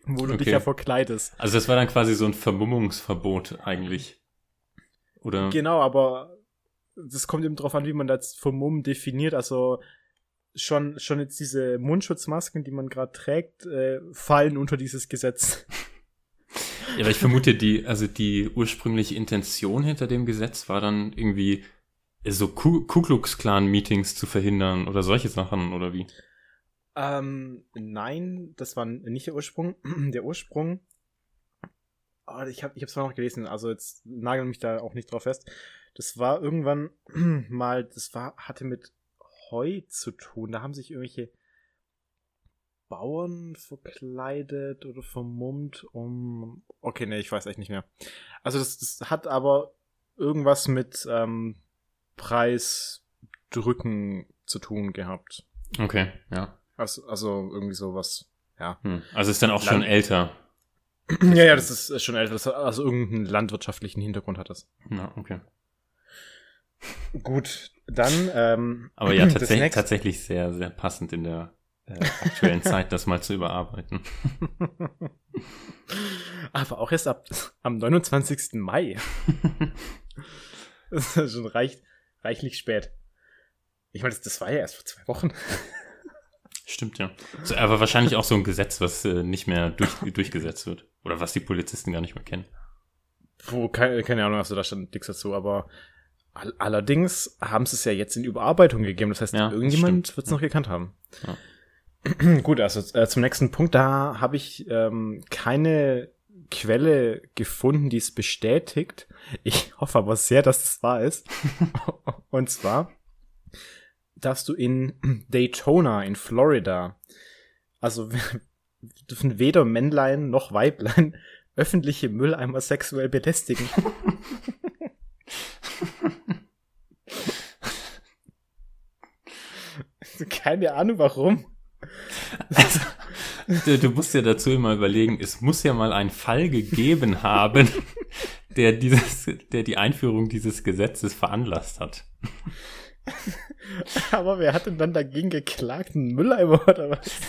wo du okay. dich ja verkleidest. Also das war dann quasi so ein Vermummungsverbot eigentlich. Oder? Genau, aber das kommt eben drauf an, wie man das Vermummen definiert. Also schon, schon jetzt diese Mundschutzmasken, die man gerade trägt, äh, fallen unter dieses Gesetz. Ja, aber ich vermute, die, also die ursprüngliche Intention hinter dem Gesetz war dann irgendwie so Ku, Ku Klux Klan Meetings zu verhindern oder solche Sachen oder wie? Ähm, nein, das war nicht der Ursprung. der Ursprung, oh, ich habe ich hab's mal noch gelesen, also jetzt nagel mich da auch nicht drauf fest. Das war irgendwann mal, das war, hatte mit Heu zu tun. Da haben sich irgendwelche Bauern verkleidet oder vermummt, um. Okay, nee, ich weiß echt nicht mehr. Also das, das hat aber irgendwas mit ähm, Preisdrücken zu tun gehabt. Okay, ja. Also, also irgendwie sowas, ja. Hm. Also ist dann auch Land schon älter. ja, ja, das ist schon älter. also irgendeinen landwirtschaftlichen Hintergrund hat das. Ja, okay. Gut, dann. Ähm, Aber ja, tatsächlich, tatsächlich sehr, sehr passend in der äh, aktuellen Zeit, das mal zu überarbeiten. Aber auch erst ab am 29. Mai. das ist schon reich, reichlich spät. Ich meine, das, das war ja erst vor zwei Wochen. Stimmt, ja. Aber wahrscheinlich auch so ein Gesetz, was äh, nicht mehr durch, durchgesetzt wird. Oder was die Polizisten gar nicht mehr kennen. Wo, keine, keine Ahnung, also da stand nichts dazu, aber Allerdings haben sie es ja jetzt in Überarbeitung gegeben. Das heißt, ja, irgendjemand wird es noch gekannt haben. Ja. Gut, also äh, zum nächsten Punkt. Da habe ich ähm, keine Quelle gefunden, die es bestätigt. Ich hoffe aber sehr, dass das wahr ist. Und zwar darfst du in Daytona in Florida, also dürfen weder Männlein noch Weiblein öffentliche Mülleimer sexuell belästigen. Keine Ahnung warum. Also, du, du, musst ja dazu immer überlegen, es muss ja mal einen Fall gegeben haben, der dieses, der die Einführung dieses Gesetzes veranlasst hat. Aber wer hat denn dann dagegen geklagt? Ein Mülleimer oder was?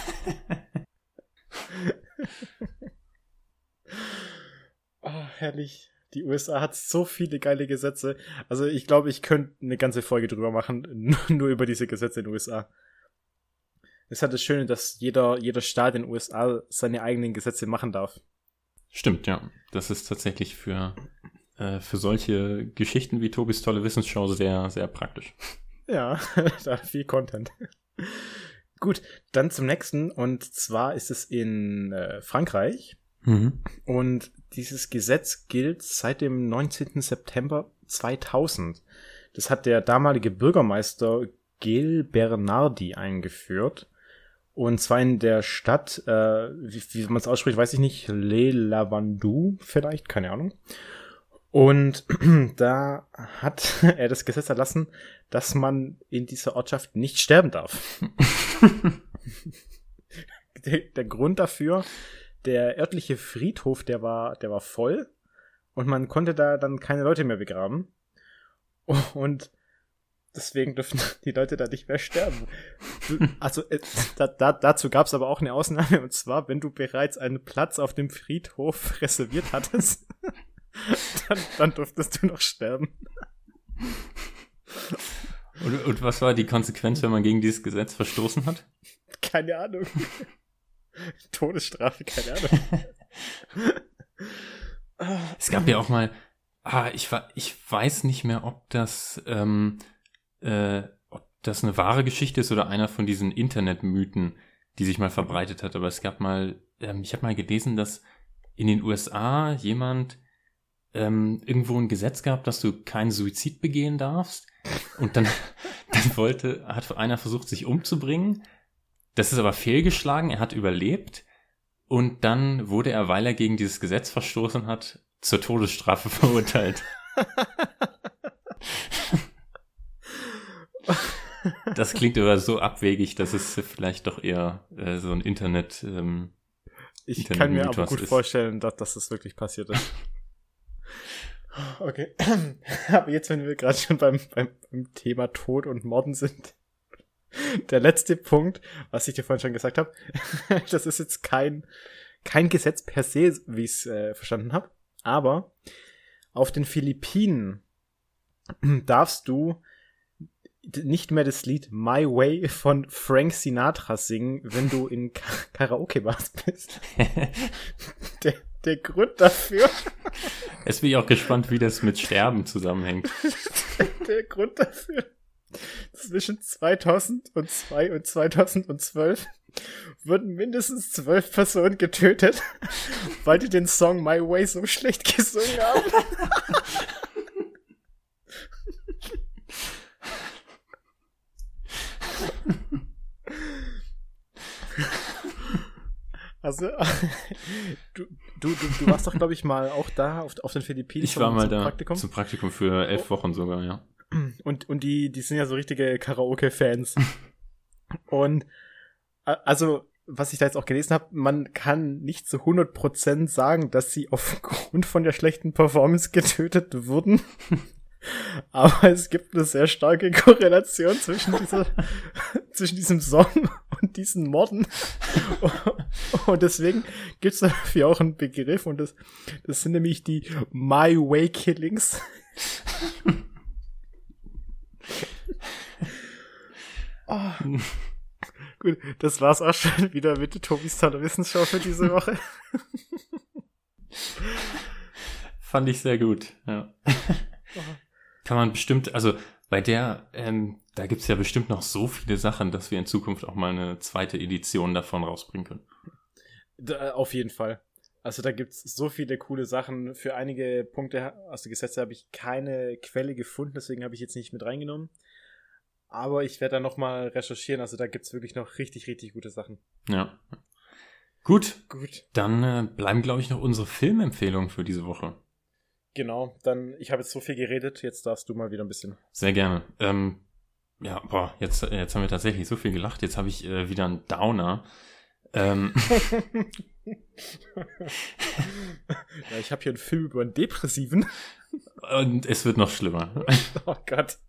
oh, herrlich. Die USA hat so viele geile Gesetze. Also ich glaube, ich könnte eine ganze Folge drüber machen, nur über diese Gesetze in den USA. Ist halt das Schöne, dass jeder, jeder Staat in den USA seine eigenen Gesetze machen darf. Stimmt, ja. Das ist tatsächlich für, äh, für solche Geschichten wie Tobis tolle Wissensshow sehr, sehr praktisch. Ja, da viel Content. Gut, dann zum nächsten. Und zwar ist es in äh, Frankreich. Mhm. Und dieses Gesetz gilt seit dem 19. September 2000. Das hat der damalige Bürgermeister Gil Bernardi eingeführt. Und zwar in der Stadt, äh, wie, wie man es ausspricht, weiß ich nicht, Le Lavandou vielleicht, keine Ahnung. Und da hat er das Gesetz erlassen, dass man in dieser Ortschaft nicht sterben darf. der, der Grund dafür, der örtliche Friedhof, der war, der war voll und man konnte da dann keine Leute mehr begraben. Und deswegen dürfen die Leute da nicht mehr sterben. Also äh, da, da, dazu gab es aber auch eine Ausnahme und zwar, wenn du bereits einen Platz auf dem Friedhof reserviert hattest, dann, dann durftest du noch sterben. Und, und was war die Konsequenz, wenn man gegen dieses Gesetz verstoßen hat? Keine Ahnung. Todesstrafe, keine Ahnung. es gab ja auch mal, ah, ich, ich weiß nicht mehr, ob das, ähm, äh, ob das eine wahre Geschichte ist oder einer von diesen Internetmythen, die sich mal verbreitet hat. Aber es gab mal, ähm, ich habe mal gelesen, dass in den USA jemand ähm, irgendwo ein Gesetz gab, dass du keinen Suizid begehen darfst. Und dann, dann wollte, hat einer versucht, sich umzubringen. Das ist aber fehlgeschlagen. Er hat überlebt. Und dann wurde er, weil er gegen dieses Gesetz verstoßen hat, zur Todesstrafe verurteilt. das klingt aber so abwegig, dass es vielleicht doch eher äh, so ein Internet. Ähm, ich Internet kann mir aber gut ist. vorstellen, dass, dass das wirklich passiert ist. Okay. Aber jetzt, wenn wir gerade schon beim, beim, beim Thema Tod und Morden sind, der letzte Punkt, was ich dir vorhin schon gesagt habe, das ist jetzt kein, kein Gesetz per se, wie ich es äh, verstanden habe, aber auf den Philippinen darfst du nicht mehr das Lied My Way von Frank Sinatra singen, wenn du in Karaoke-Bars bist. der, der Grund dafür. Jetzt bin ich auch gespannt, wie das mit Sterben zusammenhängt. der Grund dafür. Zwischen 2002 und 2012 wurden mindestens zwölf Personen getötet, weil die den Song My Way so schlecht gesungen haben. Also, du, du, du, du warst doch, glaube ich, mal auch da auf, auf den Philippinen. Ich war mal da Praktikum. zum Praktikum für elf Wochen sogar, ja. Und, und die, die sind ja so richtige Karaoke-Fans. und also, was ich da jetzt auch gelesen habe, man kann nicht zu 100% sagen, dass sie aufgrund von der schlechten Performance getötet wurden. Aber es gibt eine sehr starke Korrelation zwischen dieser, zwischen diesem Song und diesen Morden. Und deswegen gibt es dafür auch einen Begriff und das, das sind nämlich die My Way Killings. Oh. Gut, das war's auch schon wieder mit Tobis tolle Wissensschau für diese Woche. Fand ich sehr gut, ja. Kann man bestimmt, also bei der, ähm, da gibt's ja bestimmt noch so viele Sachen, dass wir in Zukunft auch mal eine zweite Edition davon rausbringen können. Da, auf jeden Fall. Also da gibt's so viele coole Sachen. Für einige Punkte aus der Gesetze habe ich keine Quelle gefunden, deswegen habe ich jetzt nicht mit reingenommen. Aber ich werde da nochmal recherchieren. Also da gibt's wirklich noch richtig, richtig gute Sachen. Ja. Gut. Gut. Dann äh, bleiben, glaube ich, noch unsere Filmempfehlungen für diese Woche. Genau, dann, ich habe jetzt so viel geredet, jetzt darfst du mal wieder ein bisschen. Sehr gerne. Ähm, ja, boah, jetzt, jetzt haben wir tatsächlich so viel gelacht. Jetzt habe ich äh, wieder einen Downer. Ähm. ja, ich habe hier einen Film über einen Depressiven. Und es wird noch schlimmer. Oh Gott.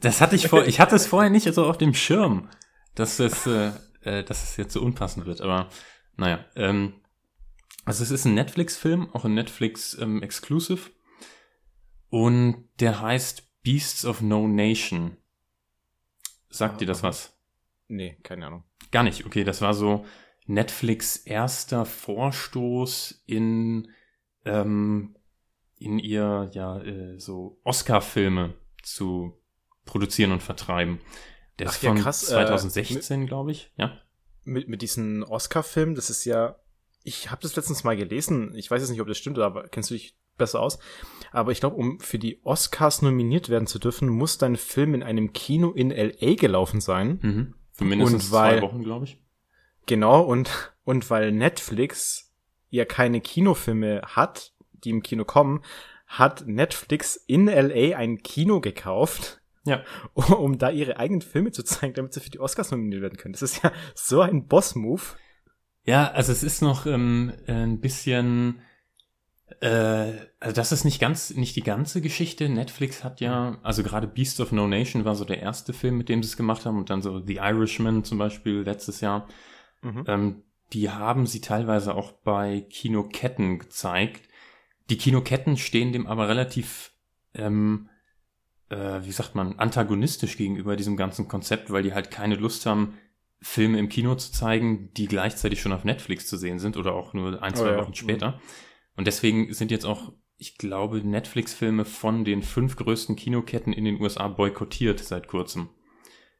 Das hatte ich vor, ich hatte es vorher nicht so auf dem Schirm, dass es, äh, äh, dass es jetzt so unpassend wird. Aber naja, ähm, also es ist ein Netflix-Film, auch ein Netflix ähm. Und der heißt Beasts of No Nation. Sagt oh, dir das was? Nee, keine Ahnung. Gar nicht. Okay, das war so Netflix erster Vorstoß in, ähm, in ihr, ja, äh, so Oscar-Filme zu produzieren und vertreiben. Der Ach ist ja, von krass, äh, 2016, glaube ich. Ja. Mit, mit diesen Oscar-Filmen, das ist ja, ich habe das letztens mal gelesen, ich weiß jetzt nicht, ob das stimmt, aber kennst du dich besser aus? Aber ich glaube, um für die Oscars nominiert werden zu dürfen, muss dein Film in einem Kino in LA gelaufen sein. Mhm. Für mindestens weil- zwei Wochen, glaube ich. Genau, und, und weil Netflix ja keine Kinofilme hat, die im Kino kommen, hat Netflix in LA ein Kino gekauft, Ja. um da ihre eigenen Filme zu zeigen, damit sie für die Oscars nominiert werden können. Das ist ja so ein Boss-Move. Ja, also es ist noch ähm, ein bisschen, äh, also das ist nicht ganz, nicht die ganze Geschichte. Netflix hat ja, also gerade Beast of No Nation war so der erste Film, mit dem sie es gemacht haben und dann so The Irishman zum Beispiel letztes Jahr. Mhm. Ähm, die haben sie teilweise auch bei Kinoketten gezeigt. Die Kinoketten stehen dem aber relativ, ähm, äh, wie sagt man, antagonistisch gegenüber diesem ganzen Konzept, weil die halt keine Lust haben, Filme im Kino zu zeigen, die gleichzeitig schon auf Netflix zu sehen sind oder auch nur ein, Oh zwei ja. Wochen später. Und deswegen sind jetzt auch, ich glaube, Netflix-Filme von den fünf größten Kinoketten in den USA boykottiert seit kurzem.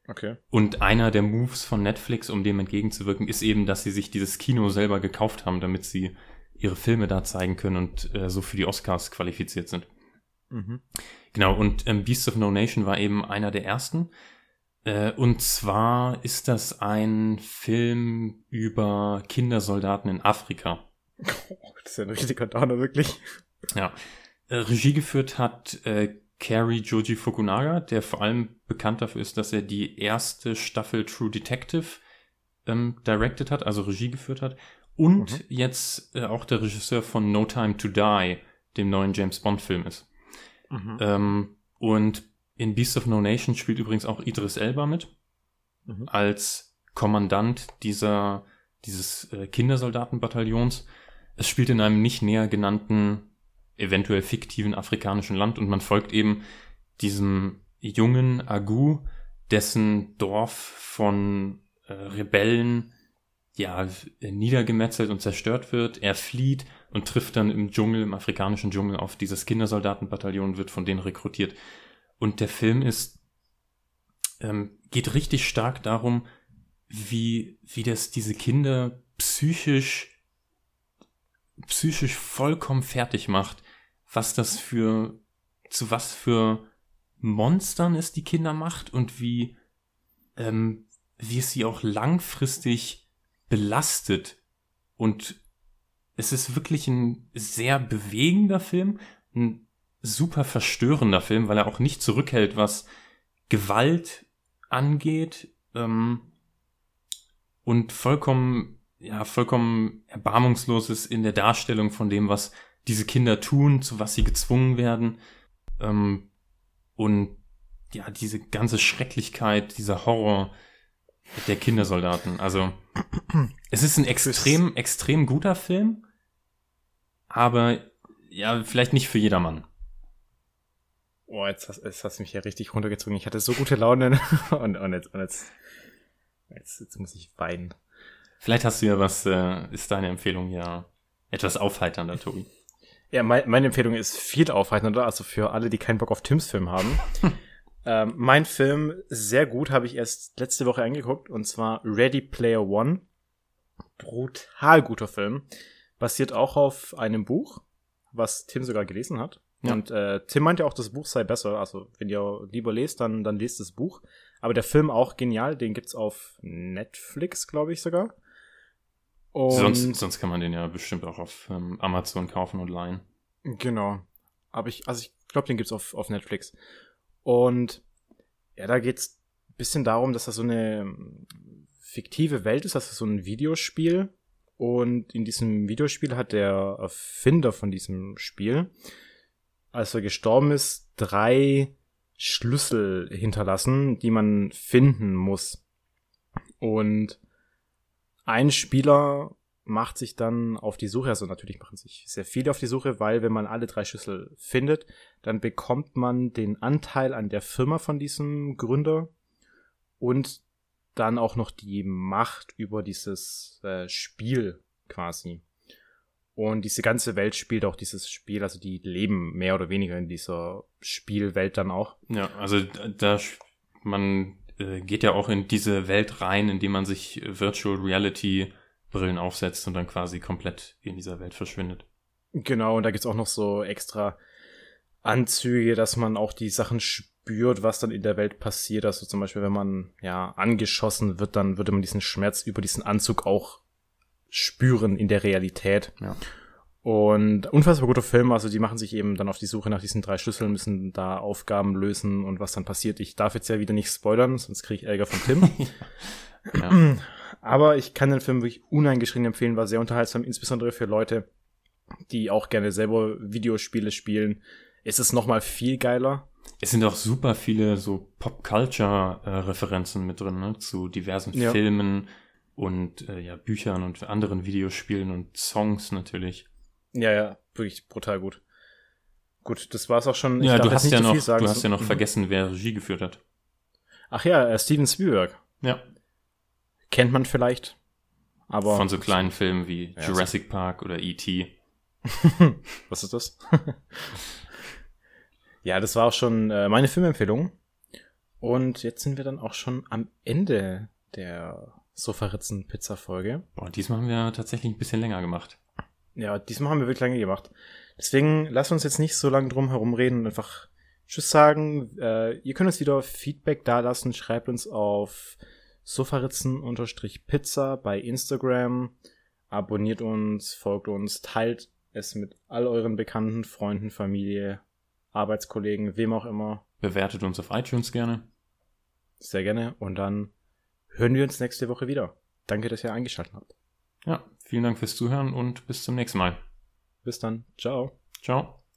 Okay. Und einer der Moves von Netflix, um dem entgegenzuwirken, ist eben, dass sie sich dieses Kino selber gekauft haben, damit sie ihre Filme da zeigen können und äh, so für die Oscars qualifiziert sind. Mhm. Genau, und ähm, Beast of No Nation war eben einer der ersten. Äh, und zwar ist das ein Film über Kindersoldaten in Afrika. Oh, das ist ja ein richtiger Downer, wirklich. Ja. Äh, Regie geführt hat äh, Cary Joji Fukunaga, der vor allem bekannt dafür ist, dass er die erste Staffel True Detective ähm, directed hat, also Regie geführt hat. Und Mhm. jetzt äh, auch der Regisseur von No Time to Die, dem neuen James Bond-Film ist. Mhm. Ähm, und in Beast of No Nation spielt übrigens auch Idris Elba mit, Mhm. als Kommandant dieser, dieses äh, Kindersoldatenbataillons. Es spielt in einem nicht näher genannten, eventuell fiktiven afrikanischen Land und man folgt eben diesem jungen Agu, dessen Dorf von äh, Rebellen ja niedergemetzelt und zerstört wird. Er flieht und trifft dann im Dschungel, im afrikanischen Dschungel auf dieses Kindersoldatenbataillon, wird von denen rekrutiert. Und der Film ist, ähm, geht richtig stark darum, wie, wie das diese Kinder psychisch, psychisch vollkommen fertig macht, was das für, zu was für Monstern es die Kinder macht und wie, ähm, wie es sie auch langfristig belastet. Und es ist wirklich ein sehr bewegender Film, ein super verstörender Film, weil er auch nicht zurückhält, was Gewalt angeht ähm, und vollkommen, ja, vollkommen erbarmungslos ist in der Darstellung von dem, was diese Kinder tun, zu was sie gezwungen werden ähm, und ja, diese ganze Schrecklichkeit, dieser Horror der Kindersoldaten. Also es ist ein extrem, extrem guter Film, aber ja, vielleicht nicht für jedermann. Oh, jetzt hast, jetzt hast du mich ja richtig runtergezogen. Ich hatte so gute Laune und, und, jetzt, und jetzt, jetzt, jetzt muss ich weinen. Vielleicht hast du ja was, äh, ist deine Empfehlung ja etwas aufheiternder, Tobi. Ja, mein, meine Empfehlung ist viel aufhaltender, also für alle, die keinen Bock auf Tims Film haben. ähm, mein Film, sehr gut, habe ich erst letzte Woche angeguckt, und zwar Ready Player One. Brutal guter Film. Basiert auch auf einem Buch, was Tim sogar gelesen hat. Ja. Und äh, Tim meinte auch, das Buch sei besser. Also, wenn ihr lieber lest, dann, dann lest das Buch. Aber der Film auch genial, den gibt's auf Netflix, glaube ich sogar. Und Sonst, sonst kann man den ja bestimmt auch auf ähm, Amazon kaufen und leihen. Genau. Aber ich, also ich glaube, den gibt's auf, auf Netflix. Und ja, da geht's ein bisschen darum, dass das so eine ähm, fiktive Welt ist, das ist so ein Videospiel. Und in diesem Videospiel hat der Erfinder von diesem Spiel, als er gestorben ist, drei Schlüssel hinterlassen, die man finden muss. Und ein Spieler macht sich dann auf die Suche, also natürlich machen sich sehr viele auf die Suche, weil wenn man alle drei Schlüssel findet, dann bekommt man den Anteil an der Firma von diesem Gründer und dann auch noch die Macht über dieses äh, Spiel quasi. Und diese ganze Welt spielt auch dieses Spiel, also die leben mehr oder weniger in dieser Spielwelt dann auch. Ja, also da man äh, geht ja auch in diese Welt rein, indem man sich Virtual Reality Brillen aufsetzt und dann quasi komplett in dieser Welt verschwindet. Genau, und da gibt's auch noch so extra Anzüge, dass man auch die Sachen spürt, was dann in der Welt passiert. Also zum Beispiel, wenn man ja angeschossen wird, dann würde man diesen Schmerz über diesen Anzug auch spüren in der Realität. Ja. Und unfassbar guter Film, also die machen sich eben dann auf die Suche nach diesen drei Schlüsseln, müssen da Aufgaben lösen und was dann passiert. Ich darf jetzt ja wieder nicht spoilern, sonst kriege ich Ärger von Tim. ja. Aber ich kann den Film wirklich uneingeschränkt empfehlen, war sehr unterhaltsam, insbesondere für Leute, die auch gerne selber Videospiele spielen. Es ist nochmal viel geiler. Es sind auch super viele so Pop-Culture-Referenzen mit drin, ne? zu diversen ja. Filmen, und äh, ja, Büchern und anderen Videospielen und Songs natürlich. Ja, ja, wirklich brutal gut. Gut, das war's auch schon. Ich ja, du hast ja, noch, sagen, du hast ja noch mhm. vergessen, wer Regie geführt hat. Ach ja, äh, Steven Spielberg. Ja. Kennt man vielleicht, aber. Von so kleinen Filmen wie ja, Jurassic so. Park oder E.T. Was ist das? ja, das war auch schon äh, meine Filmempfehlung. Und jetzt sind wir dann auch schon am Ende der Sofaritzen-Pizza-Folge. Boah, diesmal haben wir tatsächlich ein bisschen länger gemacht. Ja, diesmal haben wir wirklich lange gemacht. Deswegen lass uns jetzt nicht so lange drum herum reden und einfach Tschüss sagen. Äh, ihr könnt uns wieder Feedback dalassen. Schreibt uns auf sofaritzen-pizza bei Instagram. Abonniert uns, folgt uns, teilt es mit all euren Bekannten, Freunden, Familie, Arbeitskollegen, wem auch immer. Bewertet uns auf iTunes gerne. Sehr gerne. Und dann hören wir uns nächste Woche wieder. Danke, dass ihr eingeschaltet habt. Ja, vielen Dank fürs Zuhören und bis zum nächsten Mal. Bis dann. Ciao. Ciao.